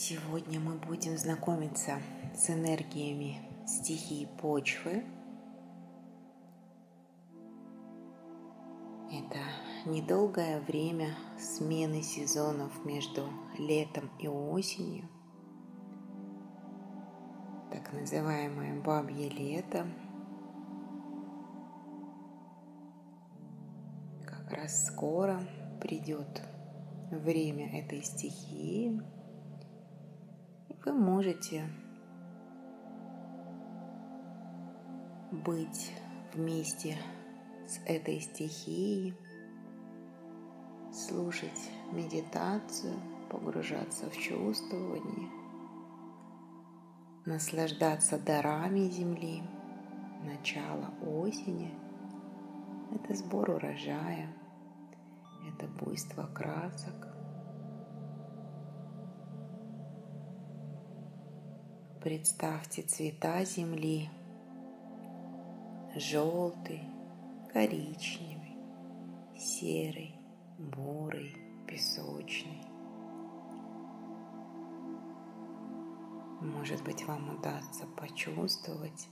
Сегодня мы будем знакомиться с энергиями стихии почвы. Это недолгое время смены сезонов между летом и осенью, так называемое бабье лето. Как раз скоро придет время этой стихии – вы можете быть вместе с этой стихией, слушать медитацию, погружаться в чувствование, наслаждаться дарами Земли, начало осени – это сбор урожая, это буйство красок, Представьте цвета земли. Желтый, коричневый, серый, бурый, песочный. Может быть, вам удастся почувствовать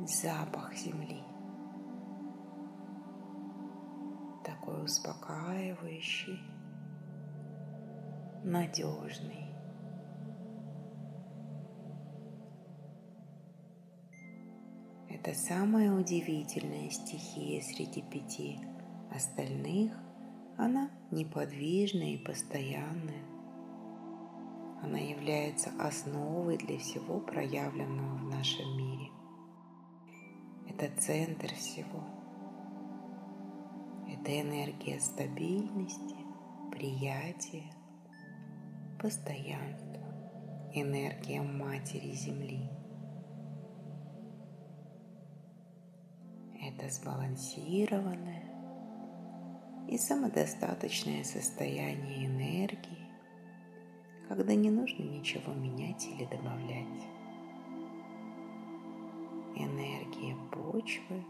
запах земли. Такой успокаивающий, надежный. Это самая удивительная стихия среди пяти. Остальных она неподвижная и постоянная. Она является основой для всего проявленного в нашем мире. Это центр всего. Это энергия стабильности, приятия, постоянства, энергия Матери Земли – это сбалансированное и самодостаточное состояние энергии, когда не нужно ничего менять или добавлять. Энергия почвы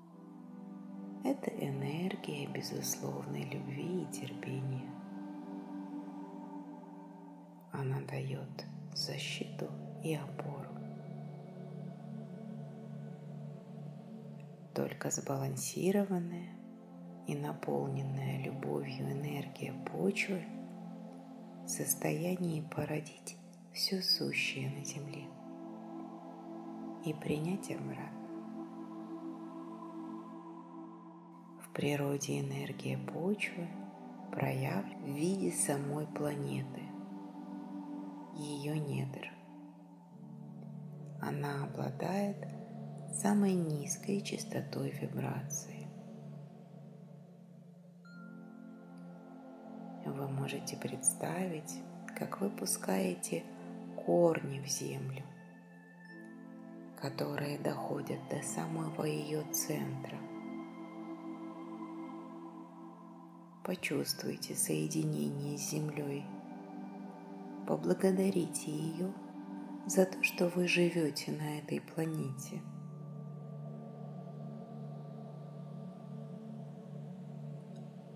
– это энергия безусловной любви и терпения. Она дает защиту и опору. Только сбалансированная и наполненная любовью энергия почвы в состоянии породить все сущее на Земле и принять обратно. В природе энергия почвы проявлена в виде самой планеты, ее недр. Она обладает самой низкой частотой вибрации. Вы можете представить, как вы пускаете корни в землю, которые доходят до самого ее центра. Почувствуйте соединение с землей. Поблагодарите ее за то, что вы живете на этой планете –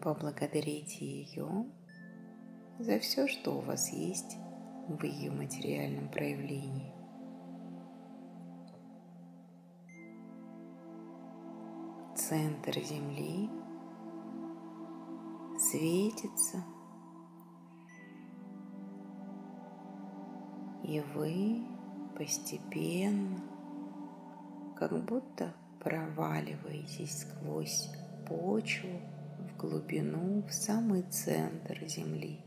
Поблагодарите ее за все, что у вас есть в ее материальном проявлении. Центр Земли светится, и вы постепенно, как будто проваливаетесь сквозь почву глубину, в самый центр Земли.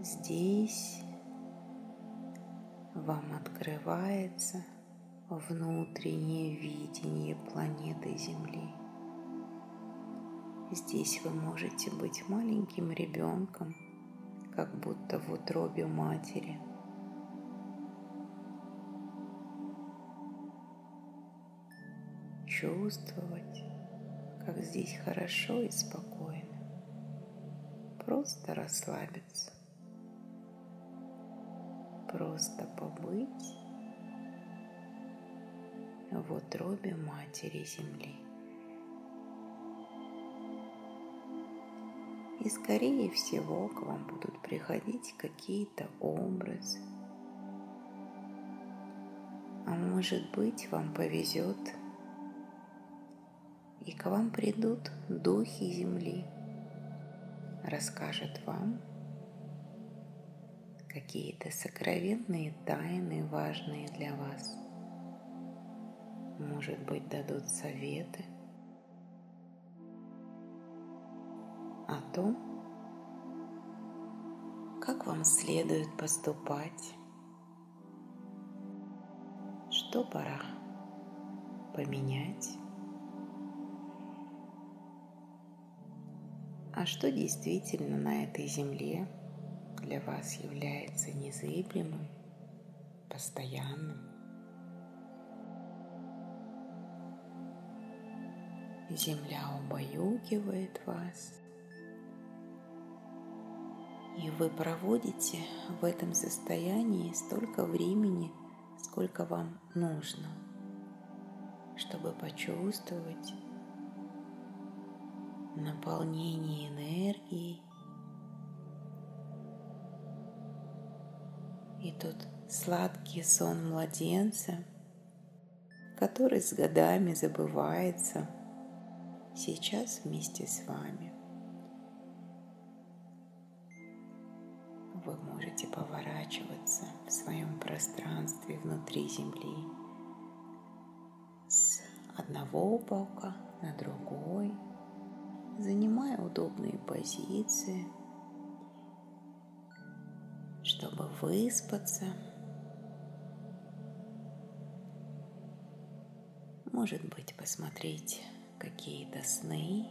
Здесь вам открывается внутреннее видение планеты Земли. Здесь вы можете быть маленьким ребенком, как будто в утробе матери – чувствовать, как здесь хорошо и спокойно. Просто расслабиться. Просто побыть в утробе Матери Земли. И скорее всего к вам будут приходить какие-то образы. А может быть, вам повезет, и к вам придут духи земли, расскажут вам какие-то сокровенные тайны, важные для вас. Может быть, дадут советы о том, как вам следует поступать, что пора поменять, а что действительно на этой земле – для вас является незыблемым, постоянным. Земля убаюкивает вас, и вы проводите в этом состоянии столько времени, сколько вам нужно, чтобы почувствовать наполнение энергией И тут сладкий сон младенца, который с годами забывается, сейчас вместе с вами. Вы можете поворачиваться в своем пространстве внутри Земли с одного бока на другой, занимая удобные позиции – чтобы выспаться. Может быть, посмотреть какие-то сны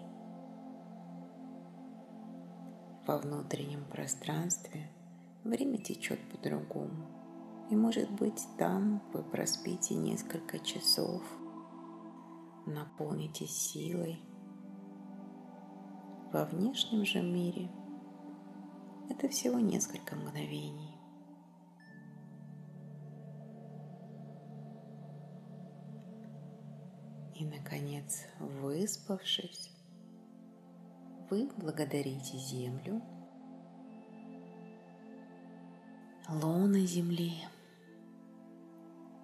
во внутреннем пространстве. Время течет по-другому. И, может быть, там вы проспите несколько часов, наполнитесь силой. Во внешнем же мире – это всего несколько мгновений. И, наконец, выспавшись, вы благодарите Землю, лона Земли.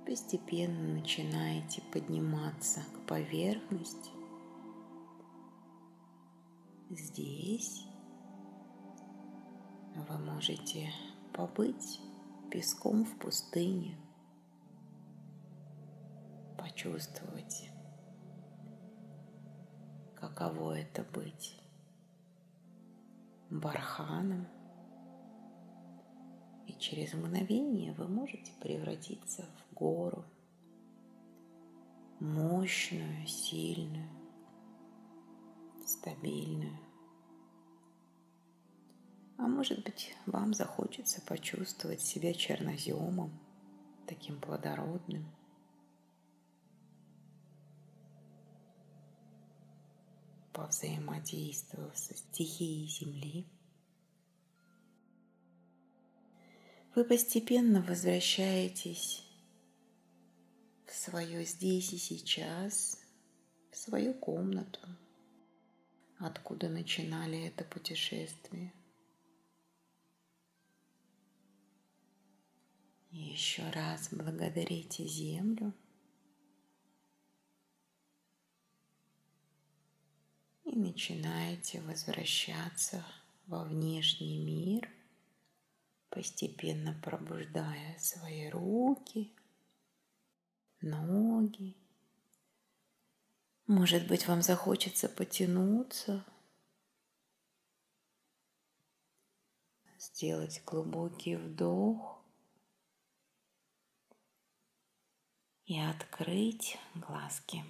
Постепенно начинаете подниматься к поверхности. Здесь вы можете побыть песком в пустыне, почувствовать, каково это быть барханом. И через мгновение вы можете превратиться в гору, мощную, сильную, стабильную. А может быть, вам захочется почувствовать себя черноземом, таким плодородным. Повзаимодействовав со стихией Земли, вы постепенно возвращаетесь в свое здесь и сейчас, в свою комнату, откуда начинали это путешествие. Еще раз благодарите Землю. И начинаете возвращаться во внешний мир, постепенно пробуждая свои руки, ноги. Может быть, вам захочется потянуться, сделать глубокий вдох и открыть глазки.